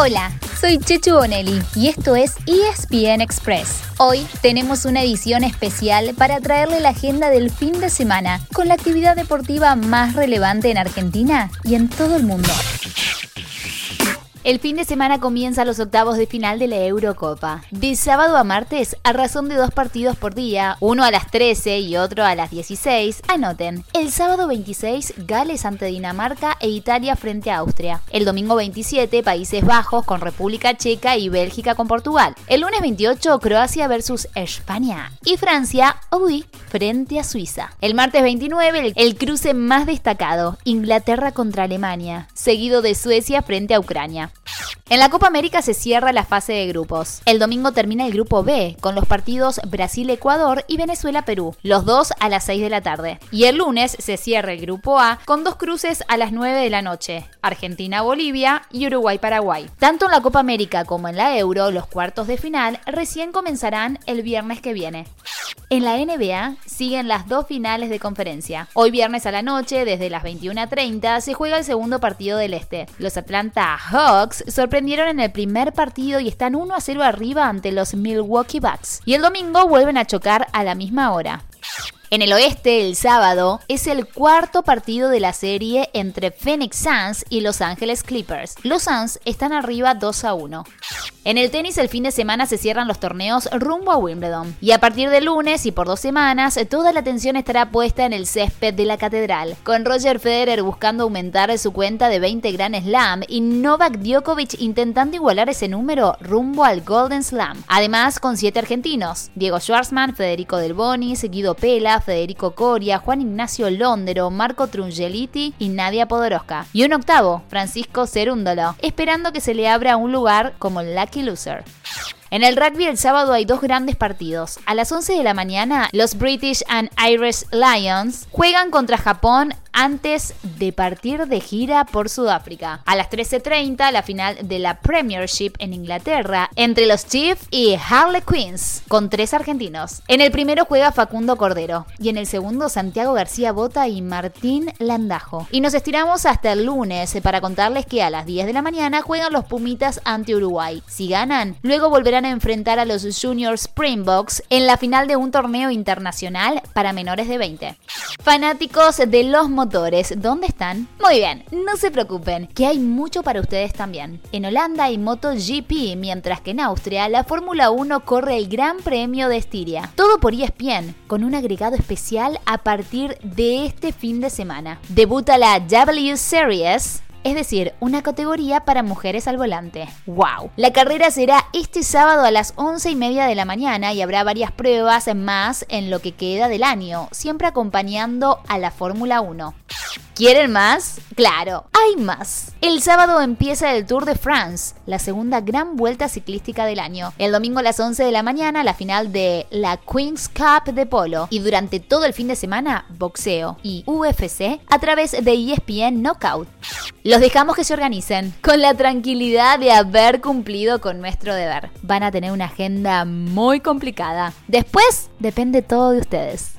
Hola, soy Chechu Bonelli y esto es ESPN Express. Hoy tenemos una edición especial para traerle la agenda del fin de semana con la actividad deportiva más relevante en Argentina y en todo el mundo. El fin de semana comienza los octavos de final de la Eurocopa. De sábado a martes, a razón de dos partidos por día, uno a las 13 y otro a las 16, anoten. El sábado 26, Gales ante Dinamarca e Italia frente a Austria. El domingo 27, Países Bajos con República Checa y Bélgica con Portugal. El lunes 28, Croacia versus España. Y Francia, uy, frente a Suiza. El martes 29, el cruce más destacado, Inglaterra contra Alemania, seguido de Suecia frente a Ucrania. En la Copa América se cierra la fase de grupos. El domingo termina el grupo B, con los partidos Brasil-Ecuador y Venezuela-Perú, los dos a las 6 de la tarde. Y el lunes se cierra el grupo A con dos cruces a las 9 de la noche, Argentina-Bolivia y Uruguay-Paraguay. Tanto en la Copa América como en la Euro, los cuartos de final recién comenzarán el viernes que viene. En la NBA siguen las dos finales de conferencia. Hoy viernes a la noche, desde las 21.30, se juega el segundo partido del Este. Los Atlanta Hawks sorprendieron en el primer partido y están 1 a 0 arriba ante los Milwaukee Bucks. Y el domingo vuelven a chocar a la misma hora. En el oeste, el sábado, es el cuarto partido de la serie entre Phoenix Suns y Los Angeles Clippers. Los Suns están arriba 2 a 1. En el tenis el fin de semana se cierran los torneos rumbo a Wimbledon. Y a partir de lunes y por dos semanas, toda la atención estará puesta en el césped de la catedral, con Roger Federer buscando aumentar su cuenta de 20 Grand Slam y Novak Djokovic intentando igualar ese número rumbo al Golden Slam. Además, con siete argentinos, Diego Schwartzman, Federico Del Bonis, Guido Pela, Federico Coria, Juan Ignacio Londero, Marco Trungeliti y Nadia Podoroska. Y un octavo, Francisco Cerúndolo, esperando que se le abra un lugar como Lucky Loser. En el rugby el sábado hay dos grandes partidos. A las 11 de la mañana, los British and Irish Lions juegan contra Japón antes de partir de gira por Sudáfrica. A las 13.30, la final de la Premiership en Inglaterra entre los Chiefs y Harley Queens, con tres argentinos. En el primero juega Facundo Cordero y en el segundo Santiago García Bota y Martín Landajo. Y nos estiramos hasta el lunes para contarles que a las 10 de la mañana juegan los Pumitas ante Uruguay. Si ganan, luego volverán a enfrentar a los Junior Springboks en la final de un torneo internacional para menores de 20. Fanáticos de los motores, ¿dónde están? Muy bien, no se preocupen, que hay mucho para ustedes también. En Holanda hay MotoGP, mientras que en Austria la Fórmula 1 corre el Gran Premio de Estiria. Todo por ESPN, con un agregado especial a partir de este fin de semana. Debuta la W Series es decir, una categoría para mujeres al volante. ¡Wow! La carrera será este sábado a las 11 y media de la mañana y habrá varias pruebas más en lo que queda del año, siempre acompañando a la Fórmula 1. ¿Quieren más? Claro, hay más. El sábado empieza el Tour de France, la segunda gran vuelta ciclística del año. El domingo a las 11 de la mañana, la final de la Queen's Cup de polo. Y durante todo el fin de semana, boxeo y UFC a través de ESPN Knockout. Los dejamos que se organicen, con la tranquilidad de haber cumplido con nuestro deber. Van a tener una agenda muy complicada. Después, depende todo de ustedes.